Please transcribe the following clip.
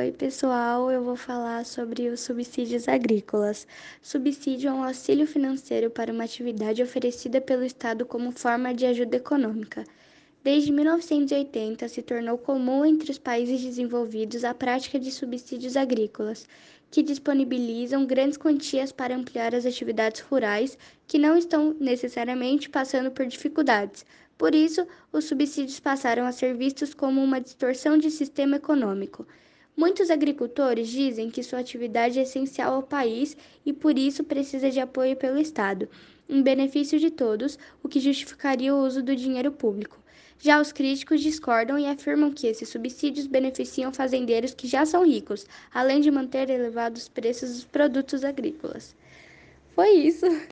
Oi, pessoal, eu vou falar sobre os subsídios agrícolas. Subsídio é um auxílio financeiro para uma atividade oferecida pelo Estado como forma de ajuda econômica. Desde 1980, se tornou comum entre os países desenvolvidos a prática de subsídios agrícolas, que disponibilizam grandes quantias para ampliar as atividades rurais que não estão necessariamente passando por dificuldades. Por isso, os subsídios passaram a ser vistos como uma distorção de sistema econômico. Muitos agricultores dizem que sua atividade é essencial ao país e por isso precisa de apoio pelo Estado, em benefício de todos, o que justificaria o uso do dinheiro público. Já os críticos discordam e afirmam que esses subsídios beneficiam fazendeiros que já são ricos, além de manter elevados preços dos produtos agrícolas. Foi isso!